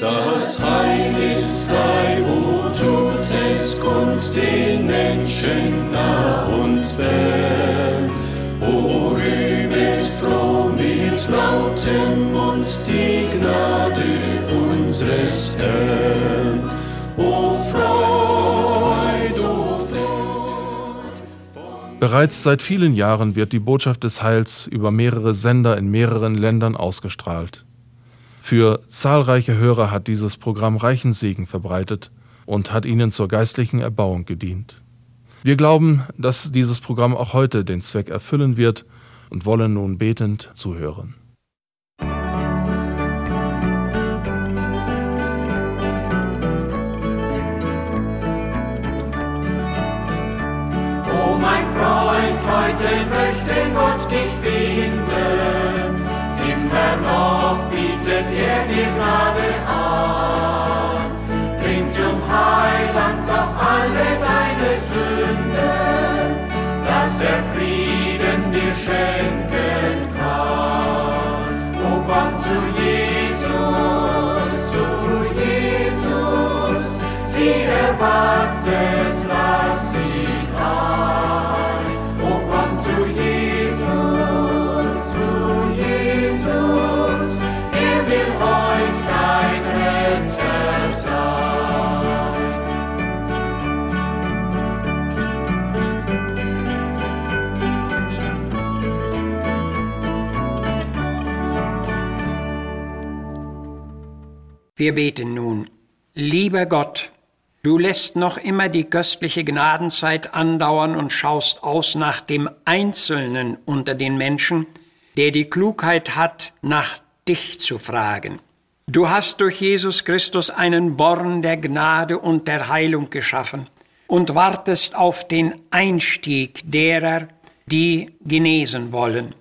Das Heil ist frei, wo tut es kund den Menschen nah und fern. O rühmet froh mit lautem Mund die Gnade unseres Herrn. O Freud, o Freud. Bereits seit vielen Jahren wird die Botschaft des Heils über mehrere Sender in mehreren Ländern ausgestrahlt. Für zahlreiche Hörer hat dieses Programm reichen Segen verbreitet und hat ihnen zur geistlichen Erbauung gedient. Wir glauben, dass dieses Programm auch heute den Zweck erfüllen wird und wollen nun betend zuhören. Oh mein Freund, heute möchte Gott dich finden, immer noch bietet er dir Gnade an. Bring zum Heiland auch alle deine Sünden, dass er Frieden dir schenken kann. O komm zu Jesus, zu Jesus, sie erwartet, Wir beten nun. Lieber Gott, du lässt noch immer die köstliche Gnadenzeit andauern und schaust aus nach dem Einzelnen unter den Menschen, der die Klugheit hat, nach dich zu fragen. Du hast durch Jesus Christus einen Born der Gnade und der Heilung geschaffen und wartest auf den Einstieg derer, die genesen wollen.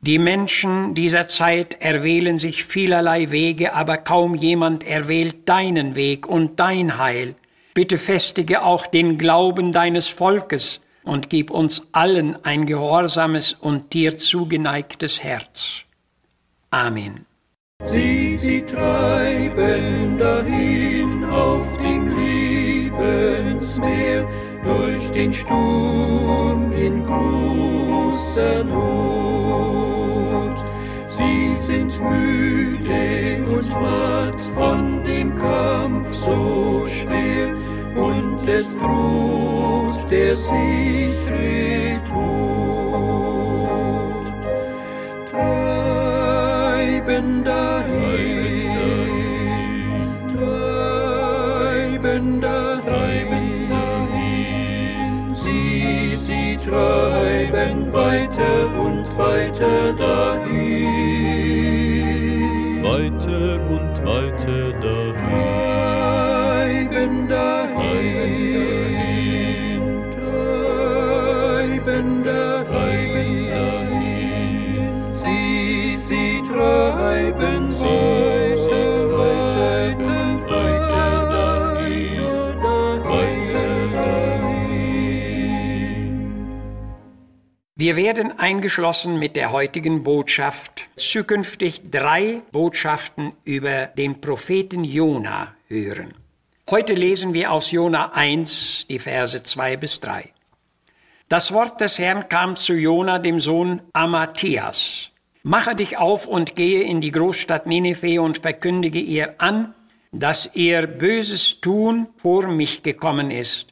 Die Menschen dieser Zeit erwählen sich vielerlei Wege, aber kaum jemand erwählt deinen Weg und dein Heil. Bitte festige auch den Glauben deines Volkes und gib uns allen ein gehorsames und dir zugeneigtes Herz. Amen. Sie, sie treiben dahin auf dem Lebensmeer, durch den Sturm in großer Not. Sie sind müde und matt von dem Kampf so schwer, und es droht der sichere Tod. Treiben dahin, treiben dahin, sie, sie treiben weiter und weiter dahin. Weiter und weiter dahin. Treiben dahin, treiben dahin. Sie, sie treiben sie Wir werden eingeschlossen mit der heutigen Botschaft zukünftig drei Botschaften über den Propheten Jona hören. Heute lesen wir aus Jona 1 die Verse 2 bis 3. Das Wort des Herrn kam zu Jona, dem Sohn Amathias. Mache dich auf und gehe in die Großstadt Nineveh und verkündige ihr an, dass ihr böses Tun vor mich gekommen ist.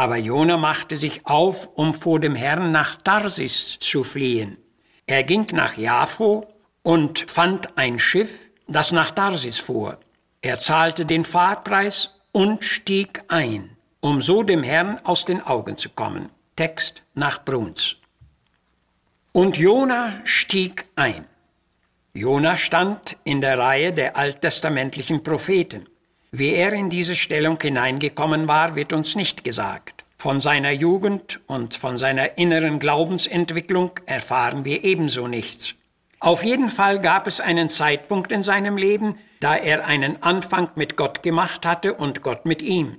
Aber Jona machte sich auf, um vor dem Herrn nach Tarsis zu fliehen. Er ging nach Jaffo und fand ein Schiff, das nach Tarsis fuhr. Er zahlte den Fahrpreis und stieg ein, um so dem Herrn aus den Augen zu kommen. Text nach Bruns. Und Jona stieg ein. Jona stand in der Reihe der alttestamentlichen Propheten. Wie er in diese Stellung hineingekommen war, wird uns nicht gesagt. Von seiner Jugend und von seiner inneren Glaubensentwicklung erfahren wir ebenso nichts. Auf jeden Fall gab es einen Zeitpunkt in seinem Leben, da er einen Anfang mit Gott gemacht hatte und Gott mit ihm.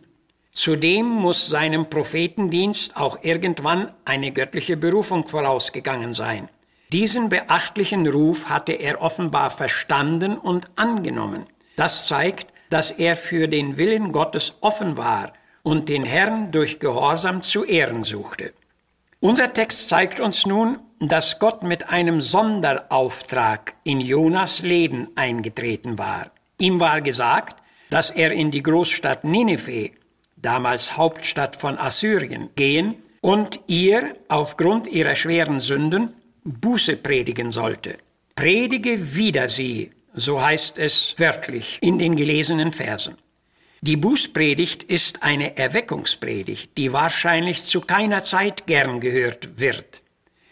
Zudem muss seinem Prophetendienst auch irgendwann eine göttliche Berufung vorausgegangen sein. Diesen beachtlichen Ruf hatte er offenbar verstanden und angenommen. Das zeigt, dass er für den Willen Gottes offen war und den Herrn durch Gehorsam zu ehren suchte. Unser Text zeigt uns nun, dass Gott mit einem Sonderauftrag in Jonas Leben eingetreten war. Ihm war gesagt, dass er in die Großstadt Nineveh, damals Hauptstadt von Assyrien, gehen und ihr aufgrund ihrer schweren Sünden Buße predigen sollte. Predige wider sie, so heißt es wörtlich in den gelesenen Versen. Die Bußpredigt ist eine Erweckungspredigt, die wahrscheinlich zu keiner Zeit gern gehört wird.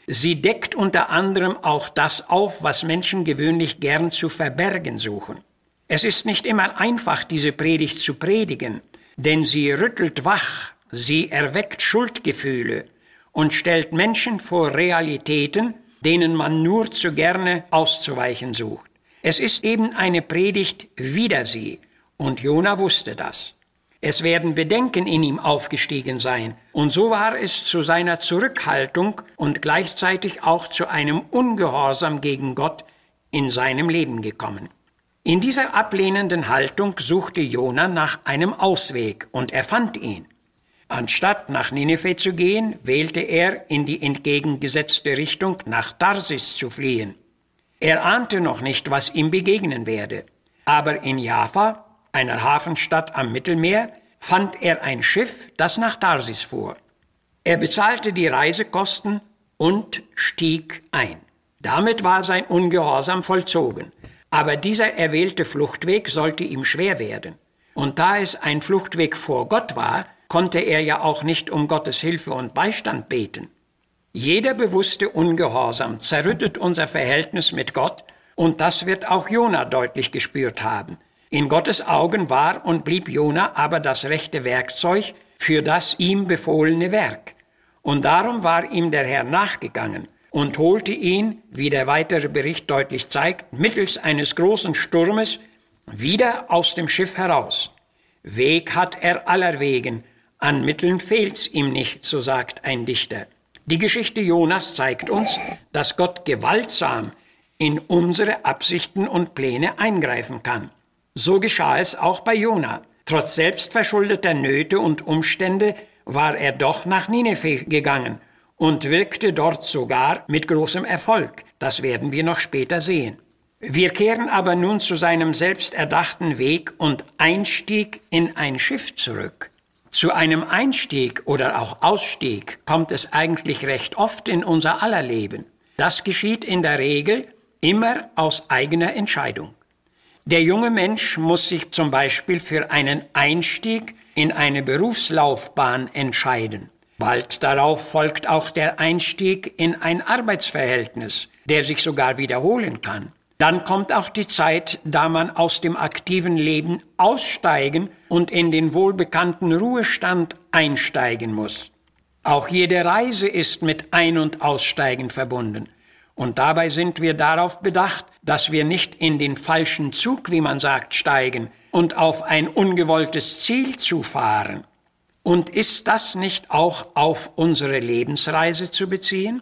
Sie deckt unter anderem auch das auf, was Menschen gewöhnlich gern zu verbergen suchen. Es ist nicht immer einfach, diese Predigt zu predigen, denn sie rüttelt wach, sie erweckt Schuldgefühle und stellt Menschen vor Realitäten, denen man nur zu gerne auszuweichen sucht. Es ist eben eine Predigt wider sie, und Jona wusste das. Es werden Bedenken in ihm aufgestiegen sein, und so war es zu seiner Zurückhaltung und gleichzeitig auch zu einem Ungehorsam gegen Gott in seinem Leben gekommen. In dieser ablehnenden Haltung suchte Jona nach einem Ausweg, und er fand ihn. Anstatt nach Nineveh zu gehen, wählte er in die entgegengesetzte Richtung nach Tarsis zu fliehen. Er ahnte noch nicht, was ihm begegnen werde, aber in Jaffa einer Hafenstadt am Mittelmeer, fand er ein Schiff, das nach Tarsis fuhr. Er bezahlte die Reisekosten und stieg ein. Damit war sein Ungehorsam vollzogen. Aber dieser erwählte Fluchtweg sollte ihm schwer werden. Und da es ein Fluchtweg vor Gott war, konnte er ja auch nicht um Gottes Hilfe und Beistand beten. Jeder bewusste Ungehorsam zerrüttet unser Verhältnis mit Gott, und das wird auch Jona deutlich gespürt haben. In Gottes Augen war und blieb Jona aber das rechte Werkzeug für das ihm befohlene Werk. Und darum war ihm der Herr nachgegangen und holte ihn, wie der weitere Bericht deutlich zeigt, mittels eines großen Sturmes wieder aus dem Schiff heraus. Weg hat er aller Wegen, an Mitteln fehlt's ihm nicht, so sagt ein Dichter. Die Geschichte Jonas zeigt uns, dass Gott gewaltsam in unsere Absichten und Pläne eingreifen kann. So geschah es auch bei Jona. Trotz selbstverschuldeter Nöte und Umstände war er doch nach Nineveh gegangen und wirkte dort sogar mit großem Erfolg. Das werden wir noch später sehen. Wir kehren aber nun zu seinem selbsterdachten Weg und Einstieg in ein Schiff zurück. Zu einem Einstieg oder auch Ausstieg kommt es eigentlich recht oft in unser aller Leben. Das geschieht in der Regel immer aus eigener Entscheidung. Der junge Mensch muss sich zum Beispiel für einen Einstieg in eine Berufslaufbahn entscheiden. Bald darauf folgt auch der Einstieg in ein Arbeitsverhältnis, der sich sogar wiederholen kann. Dann kommt auch die Zeit, da man aus dem aktiven Leben aussteigen und in den wohlbekannten Ruhestand einsteigen muss. Auch jede Reise ist mit Ein- und Aussteigen verbunden. Und dabei sind wir darauf bedacht, dass wir nicht in den falschen Zug, wie man sagt, steigen und auf ein ungewolltes Ziel zufahren. Und ist das nicht auch auf unsere Lebensreise zu beziehen?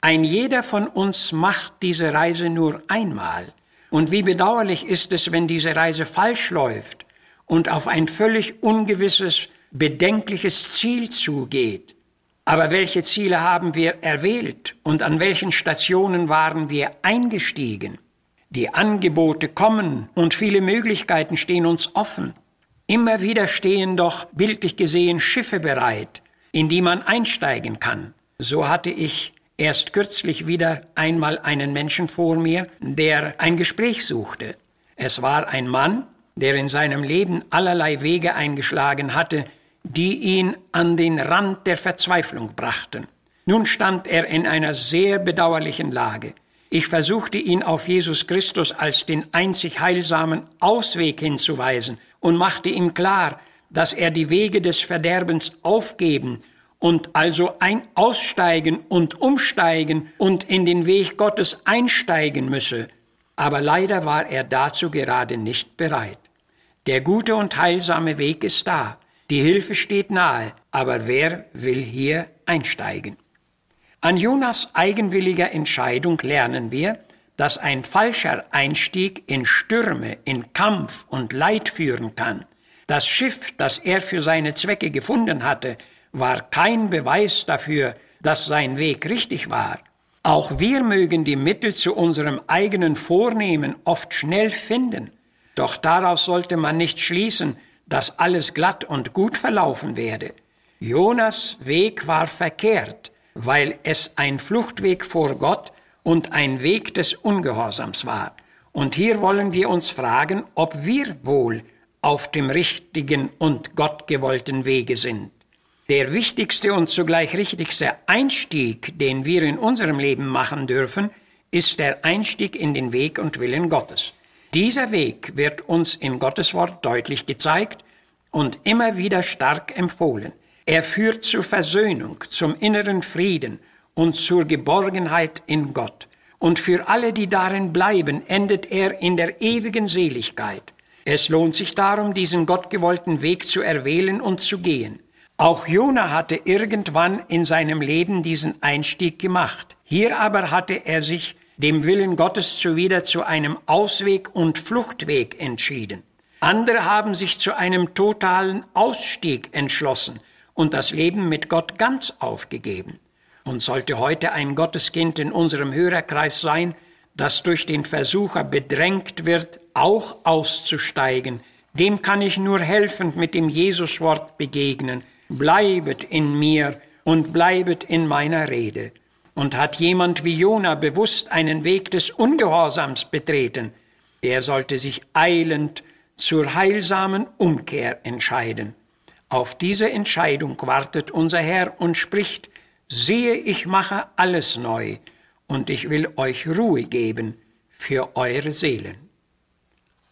Ein jeder von uns macht diese Reise nur einmal. Und wie bedauerlich ist es, wenn diese Reise falsch läuft und auf ein völlig ungewisses, bedenkliches Ziel zugeht. Aber welche Ziele haben wir erwählt und an welchen Stationen waren wir eingestiegen? Die Angebote kommen und viele Möglichkeiten stehen uns offen. Immer wieder stehen doch bildlich gesehen Schiffe bereit, in die man einsteigen kann. So hatte ich erst kürzlich wieder einmal einen Menschen vor mir, der ein Gespräch suchte. Es war ein Mann, der in seinem Leben allerlei Wege eingeschlagen hatte, die ihn an den Rand der Verzweiflung brachten. Nun stand er in einer sehr bedauerlichen Lage. Ich versuchte ihn auf Jesus Christus als den einzig heilsamen Ausweg hinzuweisen und machte ihm klar, dass er die Wege des Verderbens aufgeben und also ein Aussteigen und Umsteigen und in den Weg Gottes einsteigen müsse. Aber leider war er dazu gerade nicht bereit. Der gute und heilsame Weg ist da. Die Hilfe steht nahe, aber wer will hier einsteigen? An Jonas eigenwilliger Entscheidung lernen wir, dass ein falscher Einstieg in Stürme, in Kampf und Leid führen kann. Das Schiff, das er für seine Zwecke gefunden hatte, war kein Beweis dafür, dass sein Weg richtig war. Auch wir mögen die Mittel zu unserem eigenen Vornehmen oft schnell finden, doch daraus sollte man nicht schließen, dass alles glatt und gut verlaufen werde. Jonas Weg war verkehrt, weil es ein Fluchtweg vor Gott und ein Weg des Ungehorsams war. Und hier wollen wir uns fragen, ob wir wohl auf dem richtigen und gottgewollten Wege sind. Der wichtigste und zugleich richtigste Einstieg, den wir in unserem Leben machen dürfen, ist der Einstieg in den Weg und Willen Gottes. Dieser Weg wird uns in Gottes Wort deutlich gezeigt und immer wieder stark empfohlen. Er führt zur Versöhnung, zum inneren Frieden und zur Geborgenheit in Gott. Und für alle, die darin bleiben, endet er in der ewigen Seligkeit. Es lohnt sich darum, diesen gottgewollten Weg zu erwählen und zu gehen. Auch Jona hatte irgendwann in seinem Leben diesen Einstieg gemacht. Hier aber hatte er sich dem Willen Gottes zuwider zu einem Ausweg und Fluchtweg entschieden. Andere haben sich zu einem totalen Ausstieg entschlossen und das Leben mit Gott ganz aufgegeben. Und sollte heute ein Gotteskind in unserem Hörerkreis sein, das durch den Versucher bedrängt wird, auch auszusteigen, dem kann ich nur helfend mit dem Jesuswort begegnen, bleibet in mir und bleibet in meiner Rede. Und hat jemand wie Jona bewusst einen Weg des Ungehorsams betreten, der sollte sich eilend zur heilsamen Umkehr entscheiden. Auf diese Entscheidung wartet unser Herr und spricht, siehe, ich mache alles neu, und ich will euch Ruhe geben für eure Seelen.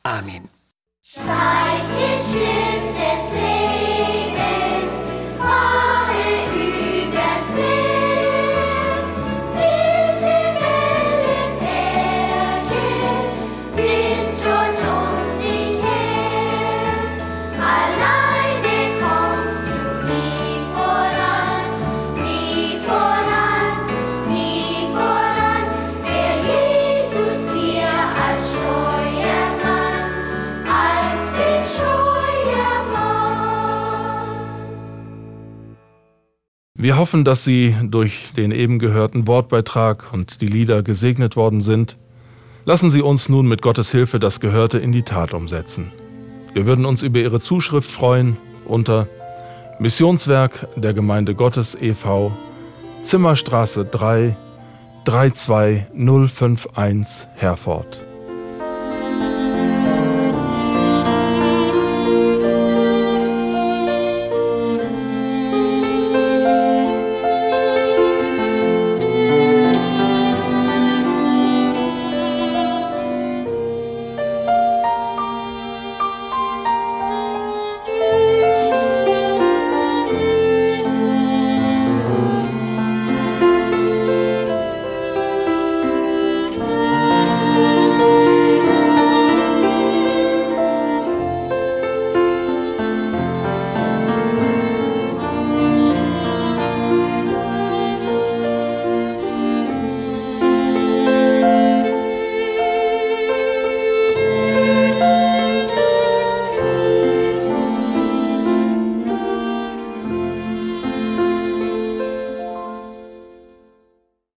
Amen. Schreib Wir hoffen, dass Sie durch den eben gehörten Wortbeitrag und die Lieder gesegnet worden sind. Lassen Sie uns nun mit Gottes Hilfe das Gehörte in die Tat umsetzen. Wir würden uns über Ihre Zuschrift freuen unter Missionswerk der Gemeinde Gottes e.V. Zimmerstraße 3 32051 Herford.